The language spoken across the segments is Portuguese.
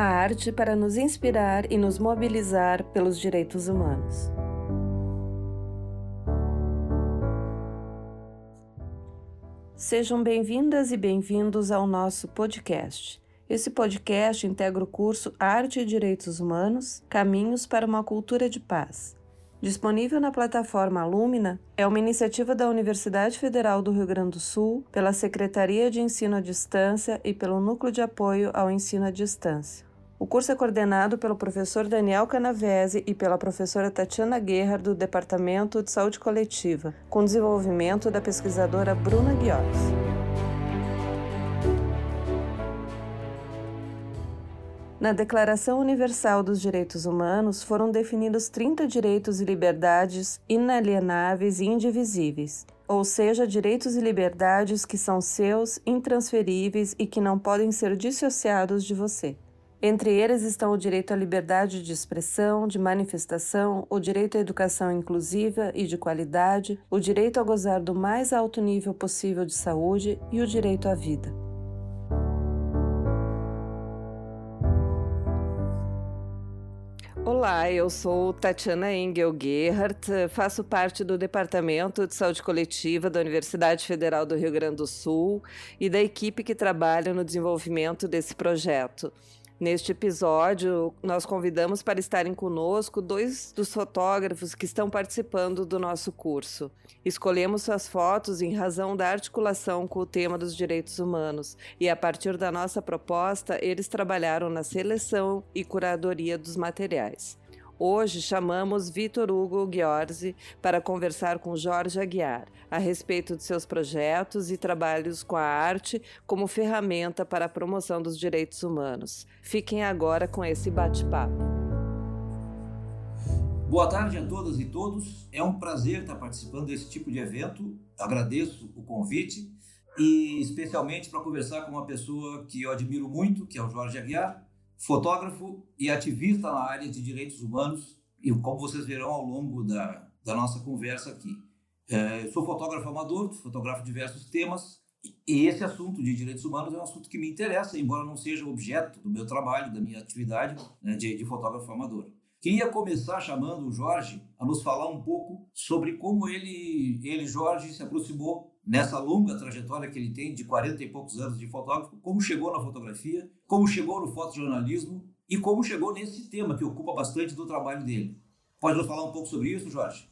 A arte para nos inspirar e nos mobilizar pelos direitos humanos. Sejam bem-vindas e bem-vindos ao nosso podcast. Esse podcast integra o curso Arte e Direitos Humanos Caminhos para uma Cultura de Paz Disponível na plataforma Lumina, é uma iniciativa da Universidade Federal do Rio Grande do Sul, pela Secretaria de Ensino à Distância e pelo Núcleo de Apoio ao Ensino à Distância. O curso é coordenado pelo professor Daniel Canavese e pela professora Tatiana Guerra, do Departamento de Saúde Coletiva, com desenvolvimento da pesquisadora Bruna Guiores. Na Declaração Universal dos Direitos Humanos foram definidos 30 direitos e liberdades inalienáveis e indivisíveis, ou seja, direitos e liberdades que são seus, intransferíveis e que não podem ser dissociados de você. Entre eles estão o direito à liberdade de expressão, de manifestação, o direito à educação inclusiva e de qualidade, o direito a gozar do mais alto nível possível de saúde e o direito à vida. Olá, eu sou Tatiana Engel Gerhardt, faço parte do Departamento de Saúde Coletiva da Universidade Federal do Rio Grande do Sul e da equipe que trabalha no desenvolvimento desse projeto. Neste episódio, nós convidamos para estarem conosco dois dos fotógrafos que estão participando do nosso curso. Escolhemos suas fotos em razão da articulação com o tema dos direitos humanos e, a partir da nossa proposta, eles trabalharam na seleção e curadoria dos materiais. Hoje chamamos Vitor Hugo Ghiorzi para conversar com Jorge Aguiar a respeito de seus projetos e trabalhos com a arte como ferramenta para a promoção dos direitos humanos. Fiquem agora com esse bate-papo. Boa tarde a todas e todos. É um prazer estar participando desse tipo de evento. Agradeço o convite e especialmente para conversar com uma pessoa que eu admiro muito, que é o Jorge Aguiar, fotógrafo e ativista na área de direitos humanos, e como vocês verão ao longo da, da nossa conversa aqui. É, sou fotógrafo amador, fotografo diversos temas, e esse assunto de direitos humanos é um assunto que me interessa, embora não seja objeto do meu trabalho, da minha atividade né, de, de fotógrafo amador. Queria começar chamando o Jorge a nos falar um pouco sobre como ele, ele Jorge, se aproximou nessa longa trajetória que ele tem de 40 e poucos anos de fotógrafo, como chegou na fotografia, como chegou no fotojornalismo e como chegou nesse tema que ocupa bastante do trabalho dele. Pode nos falar um pouco sobre isso, Jorge?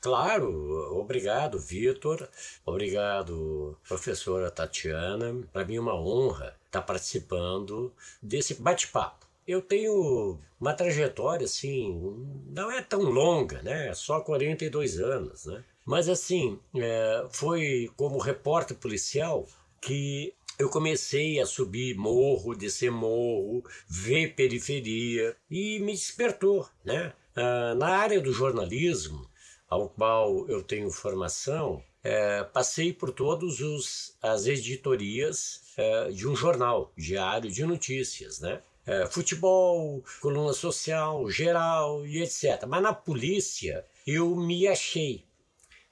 Claro, obrigado, Vitor. Obrigado, professora Tatiana. Para mim é uma honra estar participando desse bate-papo. Eu tenho uma trajetória assim, não é tão longa, né? Só 42 anos, né? Mas assim, é, foi como repórter policial que eu comecei a subir morro, descer morro, ver periferia e me despertou, né? Ah, na área do jornalismo, ao qual eu tenho formação, é, passei por todas as editorias é, de um jornal diário de notícias, né? É, futebol, coluna social, geral e etc. Mas na polícia eu me achei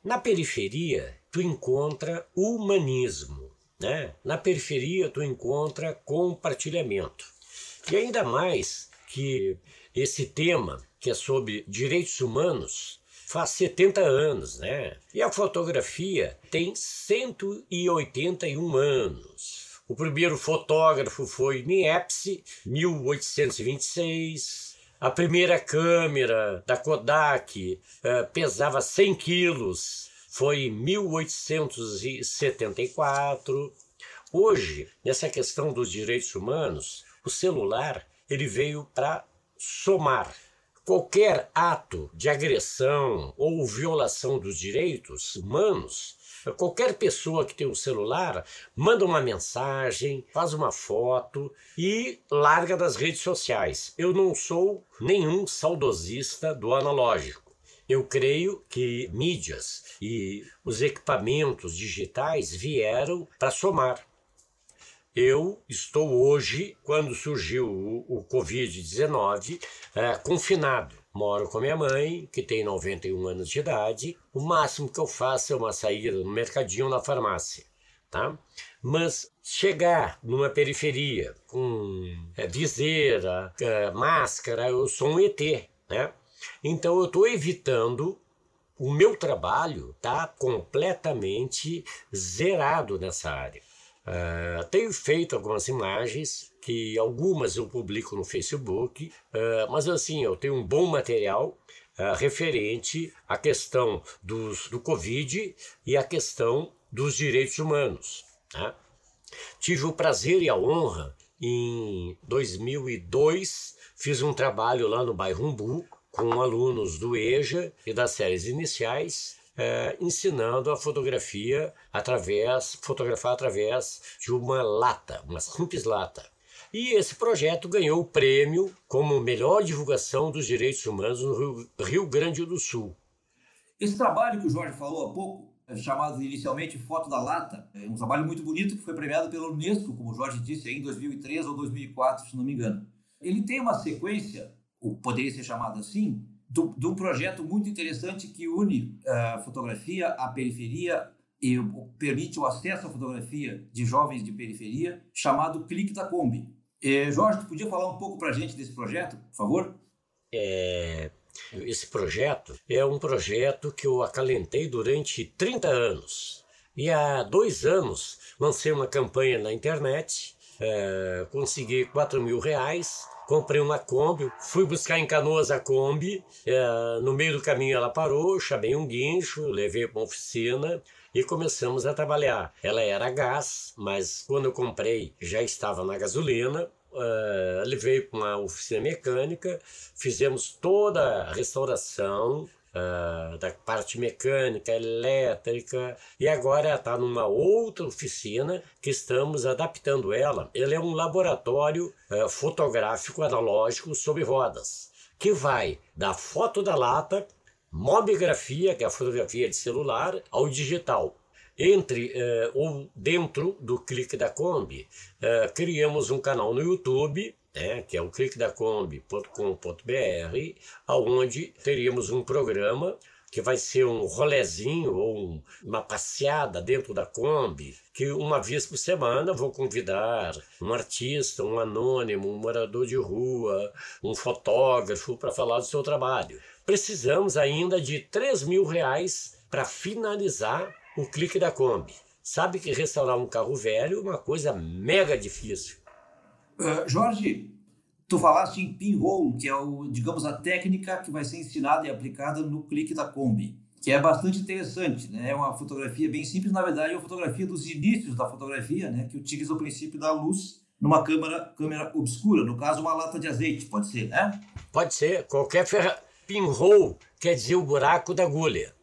na periferia, tu encontra humanismo, né? Na periferia, tu encontra compartilhamento. E ainda mais que esse tema, que é sobre direitos humanos, faz 70 anos, né? E a fotografia tem 181 anos. O primeiro fotógrafo foi Niepce, 1826. A primeira câmera da Kodak uh, pesava 100 quilos, foi em 1874. Hoje, nessa questão dos direitos humanos, o celular ele veio para somar. Qualquer ato de agressão ou violação dos direitos humanos Qualquer pessoa que tem um celular manda uma mensagem, faz uma foto e larga das redes sociais. Eu não sou nenhum saudosista do analógico. Eu creio que mídias e os equipamentos digitais vieram para somar. Eu estou hoje, quando surgiu o, o Covid-19, é, confinado. Moro com minha mãe, que tem 91 anos de idade. O máximo que eu faço é uma saída no mercadinho na farmácia. tá? Mas chegar numa periferia com é, viseira, é, máscara, eu sou um ET, né? Então eu estou evitando o meu trabalho tá completamente zerado nessa área. Uh, tenho feito algumas imagens que algumas eu publico no Facebook, uh, mas assim eu tenho um bom material uh, referente à questão dos, do Covid e à questão dos direitos humanos. Tá? Tive o prazer e a honra em 2002 fiz um trabalho lá no bairro Umbu com alunos do EJA e das séries iniciais, é, ensinando a fotografia através, fotografar através de uma lata, uma simples lata. E esse projeto ganhou o prêmio como melhor divulgação dos direitos humanos no Rio, Rio Grande do Sul. Esse trabalho que o Jorge falou há pouco, é chamado inicialmente Foto da Lata, é um trabalho muito bonito que foi premiado pela Unesco, como o Jorge disse, em 2003 ou 2004, se não me engano. Ele tem uma sequência ou poderia ser chamado assim, do, de um projeto muito interessante que une a uh, fotografia à periferia e permite o acesso à fotografia de jovens de periferia, chamado Clique da Kombi. Eh, Jorge, tu podia falar um pouco para a gente desse projeto, por favor? É, esse projeto é um projeto que eu acalentei durante 30 anos. E há dois anos lancei uma campanha na internet, é, consegui 4 mil reais comprei uma Kombi, fui buscar em Canoas a Kombi, é, no meio do caminho ela parou, chamei um guincho, levei para uma oficina e começamos a trabalhar. Ela era gás, mas quando eu comprei já estava na gasolina, Uh, levei para uma oficina mecânica, fizemos toda a restauração, uh, da parte mecânica, elétrica, e agora está numa outra oficina que estamos adaptando ela. Ele é um laboratório uh, fotográfico analógico sobre rodas, que vai da foto da lata, mobigrafia, que é a fotografia de celular, ao digital entre uh, ou dentro do clique da Kombi, criamos um canal no YouTube né, que é o cliquedacombi.com.br, aonde teríamos um programa que vai ser um rolezinho ou um, uma passeada dentro da Kombi, que uma vez por semana vou convidar um artista, um anônimo, um morador de rua, um fotógrafo para falar do seu trabalho. Precisamos ainda de 3 mil reais para finalizar o clique da Kombi. Sabe que restaurar um carro velho é uma coisa mega difícil. Uh, Jorge, tu falaste em pinhole, que é o, digamos, a técnica que vai ser ensinada e aplicada no clique da Kombi, que é bastante interessante, né? É uma fotografia bem simples, na verdade é uma fotografia dos inícios da fotografia, né? Que utiliza o princípio da luz numa câmera, câmera obscura, no caso uma lata de azeite, pode ser, né? Pode ser, qualquer ferra... pinhole quer dizer o buraco da agulha.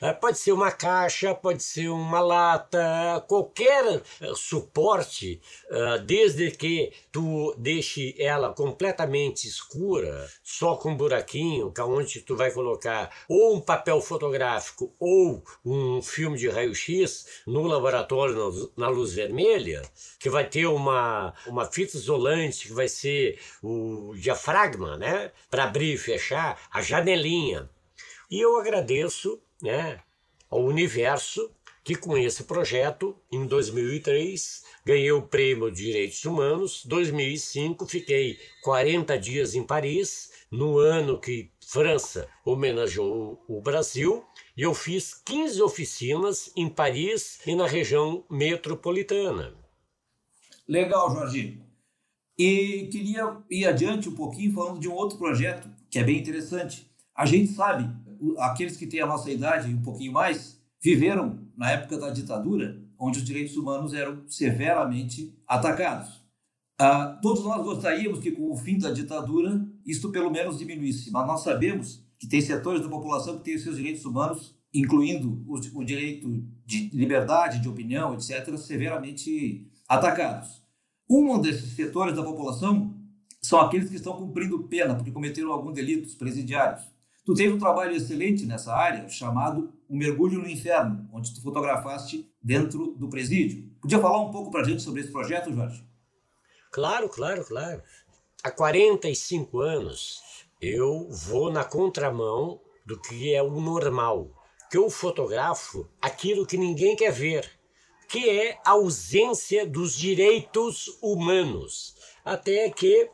É, pode ser uma caixa, pode ser uma lata, qualquer eh, suporte, eh, desde que tu deixe ela completamente escura, só com um buraquinho, é onde tu vai colocar ou um papel fotográfico ou um filme de raio-x no laboratório na luz vermelha, que vai ter uma, uma fita isolante que vai ser o diafragma, né, para abrir e fechar a janelinha. E eu agradeço né, ao universo, que com esse projeto, em 2003, ganhei o prêmio de Direitos Humanos. 2005, fiquei 40 dias em Paris, no ano que França homenageou o Brasil, e eu fiz 15 oficinas em Paris e na região metropolitana. Legal, Jorge. E queria ir adiante um pouquinho falando de um outro projeto que é bem interessante. A gente sabe aqueles que têm a nossa idade e um pouquinho mais viveram na época da ditadura, onde os direitos humanos eram severamente atacados. Ah, todos nós gostaríamos que, com o fim da ditadura, isto pelo menos diminuísse, mas nós sabemos que tem setores da população que têm os seus direitos humanos, incluindo o, o direito de liberdade de opinião, etc., severamente atacados. Um desses setores da população são aqueles que estão cumprindo pena porque cometeram algum delito presidiários. Tu teve um trabalho excelente nessa área chamado O Mergulho no Inferno, onde tu fotografaste dentro do presídio. Podia falar um pouco para a gente sobre esse projeto, Jorge? Claro, claro, claro. Há 45 anos eu vou na contramão do que é o normal, que eu fotografo aquilo que ninguém quer ver. que é a ausência dos direitos humanos. Até que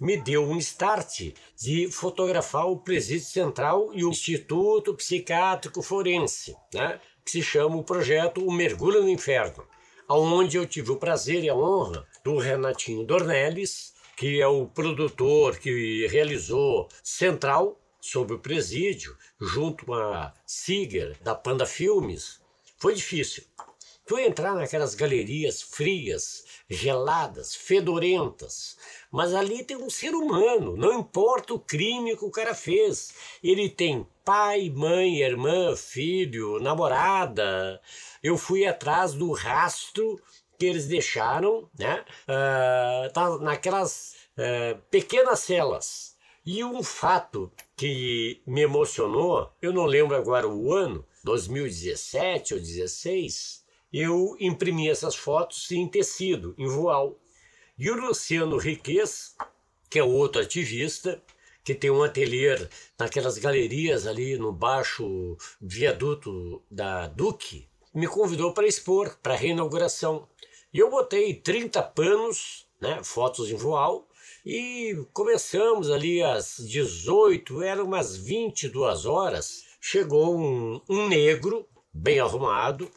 me deu um start de fotografar o Presídio Central e o Instituto Psiquiátrico Forense, né? que se chama o projeto O Mergulho no Inferno, onde eu tive o prazer e a honra do Renatinho Dornelles, que é o produtor que realizou Central sobre o presídio, junto a Siger, da Panda Filmes. Foi difícil. Tu entrar naquelas galerias frias, geladas, fedorentas, mas ali tem um ser humano, não importa o crime que o cara fez. Ele tem pai, mãe, irmã, filho, namorada. Eu fui atrás do rastro que eles deixaram, né? Uh, tá naquelas uh, pequenas celas. E um fato que me emocionou, eu não lembro agora o ano, 2017 ou 2016, eu imprimi essas fotos em tecido, em voal. E o Luciano Riquez, que é outro ativista, que tem um ateliê naquelas galerias ali no baixo viaduto da Duque, me convidou para expor, para reinauguração. E eu botei 30 panos, né, fotos em voal, e começamos ali às 18, eram umas 22 horas. Chegou um, um negro, bem arrumado,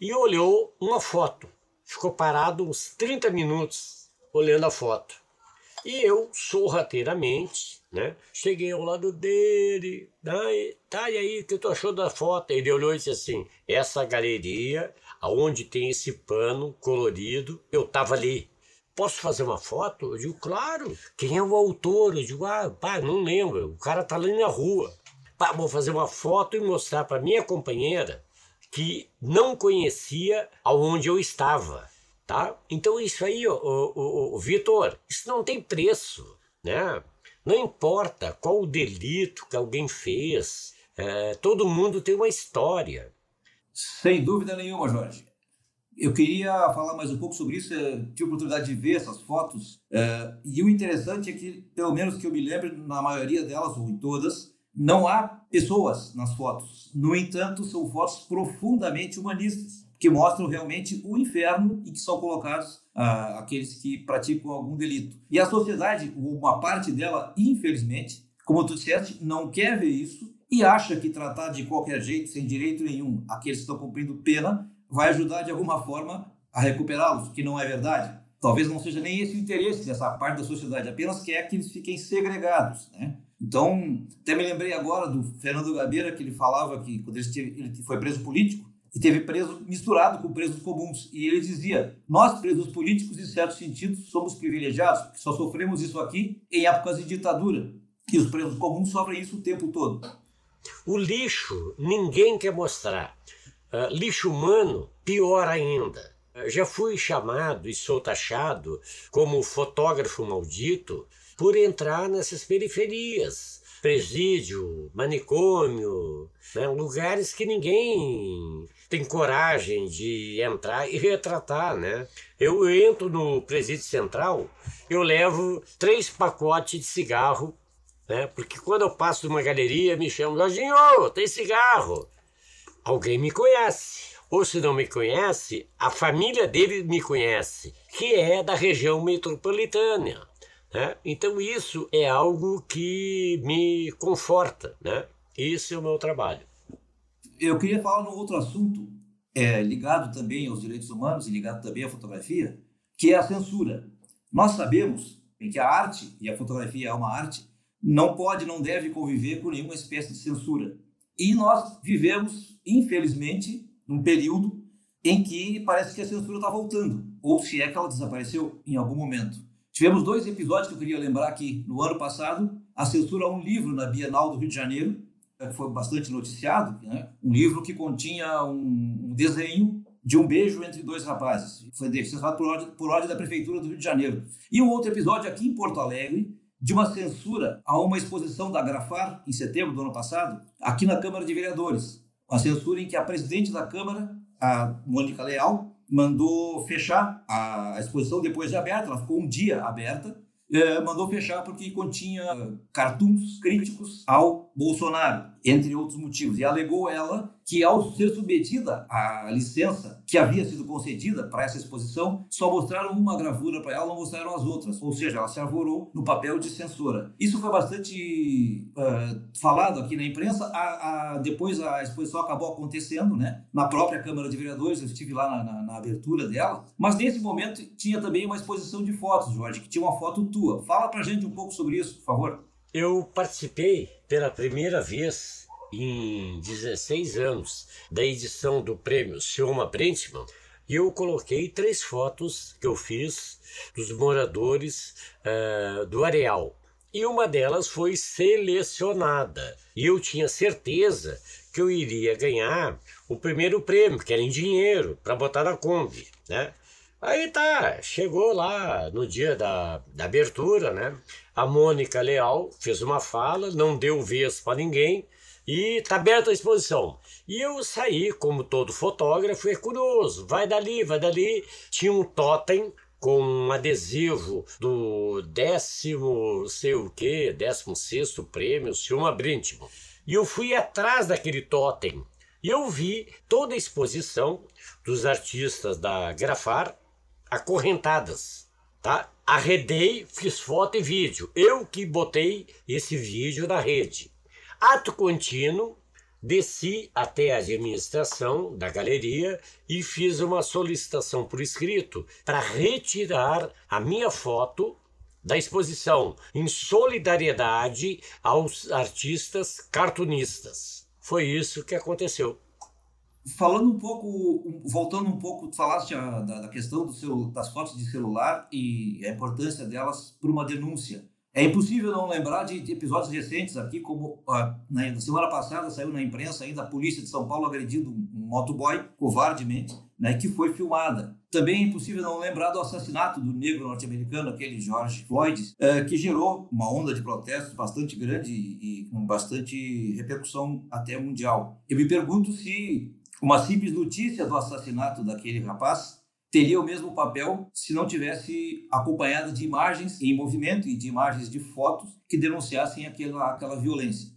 e olhou uma foto. Ficou parado uns 30 minutos olhando a foto. E eu, sorrateiramente, né, cheguei ao lado dele, tá, e aí, o que tu achou da foto? Ele olhou e disse assim, essa galeria, aonde tem esse pano colorido, eu tava ali. Posso fazer uma foto? Eu digo, claro. Quem é o autor? Eu digo, ah, pá, não lembro. O cara tá ali na rua. Pá, vou fazer uma foto e mostrar para minha companheira que não conhecia aonde eu estava. Tá? Então isso aí, o, o, o Vitor, isso não tem preço, né? Não importa qual o delito que alguém fez, é, todo mundo tem uma história. Sem dúvida nenhuma, Jorge. Eu queria falar mais um pouco sobre isso. Eu tive a oportunidade de ver essas fotos. É, e o interessante é que, pelo menos que eu me lembro, na maioria delas, ou em todas, não há pessoas nas fotos. No entanto, são fotos profundamente humanistas que mostram realmente o inferno em que são colocados ah, aqueles que praticam algum delito. E a sociedade, uma parte dela, infelizmente, como tu disseste, não quer ver isso e acha que tratar de qualquer jeito, sem direito nenhum, aqueles que estão cumprindo pena, vai ajudar de alguma forma a recuperá-los, que não é verdade. Talvez não seja nem esse o interesse dessa parte da sociedade, apenas quer que eles fiquem segregados, né? Então, até me lembrei agora do Fernando Gabeira, que ele falava que quando ele, ele foi preso político, e teve preso misturado com presos comuns. E ele dizia: Nós, presos políticos, em certo sentido, somos privilegiados, porque só sofremos isso aqui em épocas de ditadura. E os presos comuns sofrem isso o tempo todo. O lixo ninguém quer mostrar. Uh, lixo humano, pior ainda. Uh, já fui chamado e sou taxado como fotógrafo maldito por entrar nessas periferias presídio, manicômio, né? lugares que ninguém tem coragem de entrar e retratar, né? Eu entro no presídio central, eu levo três pacotes de cigarro, né? Porque quando eu passo numa galeria, me chamam, Lojinho, tem cigarro. Alguém me conhece. Ou se não me conhece, a família dele me conhece, que é da região metropolitana. Né? Então isso é algo que me conforta. Né? Isso é o meu trabalho eu queria falar num outro assunto é, ligado também aos direitos humanos e ligado também à fotografia, que é a censura. Nós sabemos que a arte, e a fotografia é uma arte, não pode, não deve conviver com nenhuma espécie de censura. E nós vivemos, infelizmente, num período em que parece que a censura está voltando, ou se é que ela desapareceu em algum momento. Tivemos dois episódios que eu queria lembrar aqui. No ano passado, a censura a um livro na Bienal do Rio de Janeiro, é, foi bastante noticiado, né? um livro que continha um, um, desenho de um beijo entre dois rapazes. Foi censurado por ordem, por ordem da Prefeitura do Rio de Janeiro. E um outro episódio aqui em Porto Alegre, de uma censura a uma exposição da Grafar, em setembro do ano passado, aqui na Câmara de Vereadores. Uma censura em que a presidente da Câmara, a Mônica Leal, mandou fechar a exposição depois de aberta, ela ficou um dia aberta, eh, mandou fechar porque continha cartoons críticos ao Bolsonaro, entre outros motivos. E alegou ela que, ao ser submetida à licença que havia sido concedida para essa exposição, só mostraram uma gravura para ela, não mostraram as outras. Ou seja, ela se arvorou no papel de censora. Isso foi bastante uh, falado aqui na imprensa. A, a, depois a exposição acabou acontecendo, né? Na própria Câmara de Vereadores, eu estive lá na, na, na abertura dela. Mas nesse momento tinha também uma exposição de fotos, Jorge, que tinha uma foto tua. Fala pra gente um pouco sobre isso, por favor. Eu participei pela primeira vez em 16 anos da edição do prêmio Silma Brentman e eu coloquei três fotos que eu fiz dos moradores uh, do areal. E uma delas foi selecionada. E eu tinha certeza que eu iria ganhar o primeiro prêmio, que era em dinheiro, para botar na Kombi, né? Aí tá, chegou lá no dia da, da abertura, né? A Mônica Leal fez uma fala, não deu vez para ninguém e tá aberta a exposição. E eu saí, como todo fotógrafo, é curioso, vai dali, vai dali. Tinha um totem com um adesivo do décimo, sei o que, décimo sexto prêmio, Silma Brintman. E eu fui atrás daquele totem. E eu vi toda a exposição dos artistas da Grafar, acorrentadas, tá? Arredei, fiz foto e vídeo. Eu que botei esse vídeo na rede. Ato contínuo, desci até a administração da galeria e fiz uma solicitação por escrito para retirar a minha foto da exposição em solidariedade aos artistas cartunistas. Foi isso que aconteceu. Falando um pouco, voltando um pouco, falaste da, da questão seu, das fotos de celular e a importância delas para uma denúncia. É impossível não lembrar de, de episódios recentes aqui, como ah, na semana passada saiu na imprensa ainda a polícia de São Paulo agredindo um motoboy covardemente, né, que foi filmada. Também é impossível não lembrar do assassinato do negro norte-americano, aquele George Floyd, eh, que gerou uma onda de protestos bastante grande e, e com bastante repercussão até mundial. Eu me pergunto se uma simples notícia do assassinato daquele rapaz teria o mesmo papel se não tivesse acompanhada de imagens em movimento e de imagens de fotos que denunciassem aquela, aquela violência.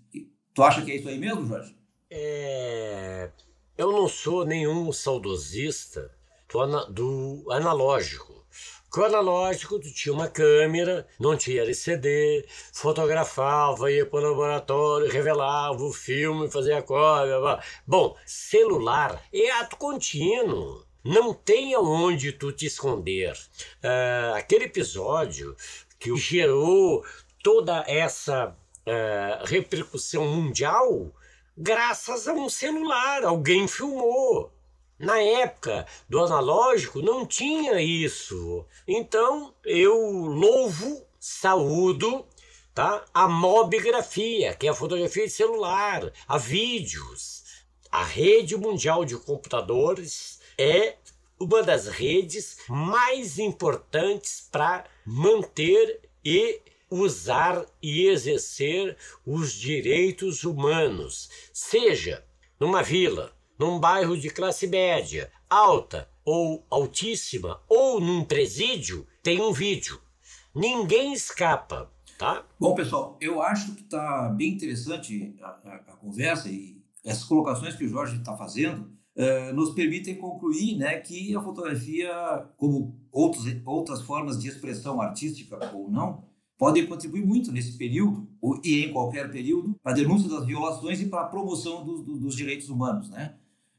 Tu acha que é isso aí mesmo, Jorge? É... Eu não sou nenhum saudosista do, do analógico. Com o analógico, tu tinha uma câmera, não tinha LCD, fotografava, ia para o laboratório, revelava o filme, fazia a cópia. Bom, celular é ato contínuo. Não tem aonde tu te esconder. Uh, aquele episódio que gerou toda essa uh, repercussão mundial, graças a um celular, alguém filmou. Na época do analógico não tinha isso. Então eu louvo, saúdo tá? a mobigrafia, que é a fotografia de celular, a vídeos. A rede mundial de computadores é uma das redes mais importantes para manter e usar e exercer os direitos humanos, seja numa vila, num bairro de classe média, alta ou altíssima, ou num presídio, tem um vídeo. Ninguém escapa, tá? Bom, pessoal, eu acho que está bem interessante a, a, a, conversa e essas colocações que o Jorge está fazendo uh, nos permitem concluir né, que a fotografia, como outros, outras formas de expressão artística ou não, podem contribuir muito nesse período, e em qualquer período, para a denúncia das violações e para a promoção do, do, dos direitos humanos, né?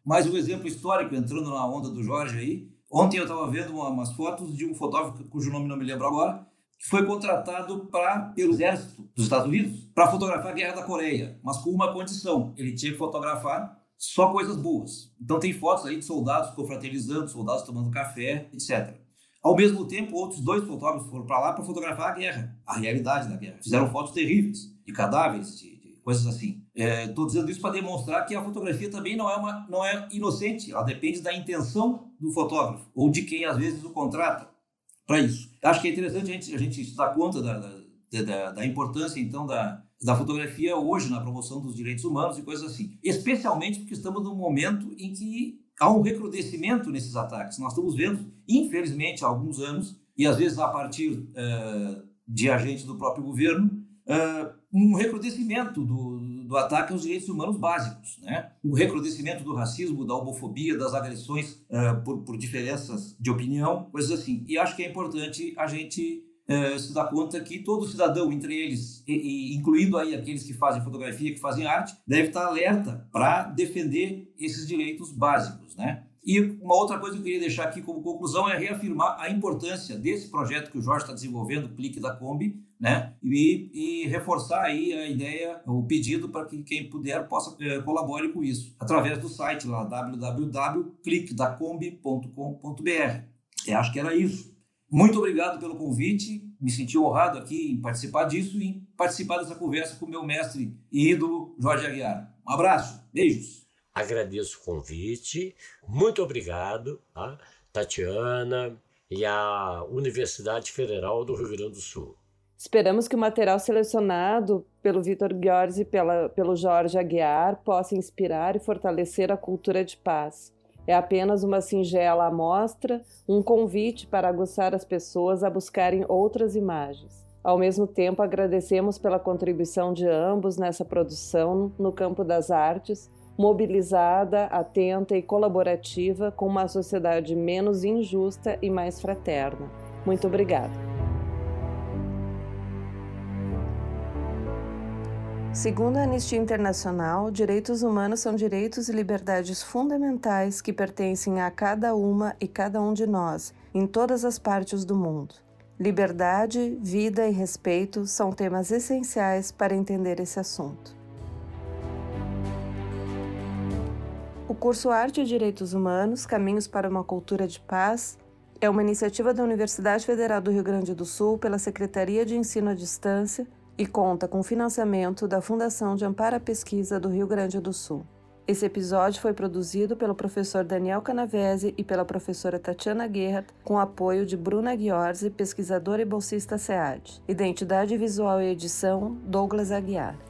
Mais um exemplo histórico, entrando na onda do Jorge aí. Ontem eu estava vendo uma, umas fotos de um fotógrafo, cujo nome não me lembro agora, que foi contratado pra, pelo exército dos Estados Unidos para fotografar a Guerra da Coreia, mas com uma condição: ele tinha que fotografar só coisas boas. Então tem fotos aí de soldados confraternizando, soldados tomando café, etc. Ao mesmo tempo, outros dois fotógrafos foram para lá para fotografar a guerra, a realidade da guerra. Fizeram fotos terríveis de cadáveres, de coisas assim. Estou é, dizendo isso para demonstrar que a fotografia também não é, uma, não é inocente, ela depende da intenção do fotógrafo ou de quem às vezes o contrata para isso. Acho que é interessante a gente, a gente se dar conta da, da, da, da importância então da, da fotografia hoje na promoção dos direitos humanos e coisas assim. Especialmente porque estamos num momento em que há um recrudescimento nesses ataques. Nós estamos vendo, infelizmente, há alguns anos, e às vezes a partir uh, de agentes do próprio governo, uh, um recrudescimento do, do ataque aos direitos humanos básicos, né? O recrudescimento do racismo, da homofobia, das agressões uh, por, por diferenças de opinião, coisas assim. E acho que é importante a gente uh, se dar conta que todo cidadão, entre eles, e, e, incluindo aí aqueles que fazem fotografia, que fazem arte, deve estar alerta para defender esses direitos básicos, né? E uma outra coisa que eu queria deixar aqui como conclusão é reafirmar a importância desse projeto que o Jorge está desenvolvendo, o Clique da Kombi, né? E, e, reforçar aí a ideia, o pedido para que quem puder possa é, colabore com isso, através do site lá, www.cliquedacombi.com.br. Eu acho que era isso. Muito obrigado pelo convite, me senti honrado aqui em participar disso e em participar dessa conversa com meu mestre e ídolo, Jorge Aguiar. Um abraço, beijos. Agradeço o convite, muito obrigado, tá? Tatiana e a Universidade Federal do Rio Grande do Sul. Esperamos que o material selecionado pelo Vitor Giorgi e pela, pelo Jorge Aguiar possa inspirar e fortalecer a cultura de paz. É apenas uma singela amostra, um convite para aguçar as pessoas a buscarem outras imagens. Ao mesmo tempo, agradecemos pela contribuição de ambos nessa produção no campo das artes, mobilizada, atenta e colaborativa com uma sociedade menos injusta e mais fraterna. Muito obrigada. Segundo a Anistia Internacional, direitos humanos são direitos e liberdades fundamentais que pertencem a cada uma e cada um de nós, em todas as partes do mundo. Liberdade, vida e respeito são temas essenciais para entender esse assunto. O curso Arte e Direitos Humanos Caminhos para uma Cultura de Paz é uma iniciativa da Universidade Federal do Rio Grande do Sul pela Secretaria de Ensino à Distância e conta com financiamento da Fundação de Amparo à Pesquisa do Rio Grande do Sul. Esse episódio foi produzido pelo professor Daniel Canavese e pela professora Tatiana Guerra, com apoio de Bruna Ghiorzi, pesquisadora e bolsista SEAD. Identidade visual e edição, Douglas Aguiar.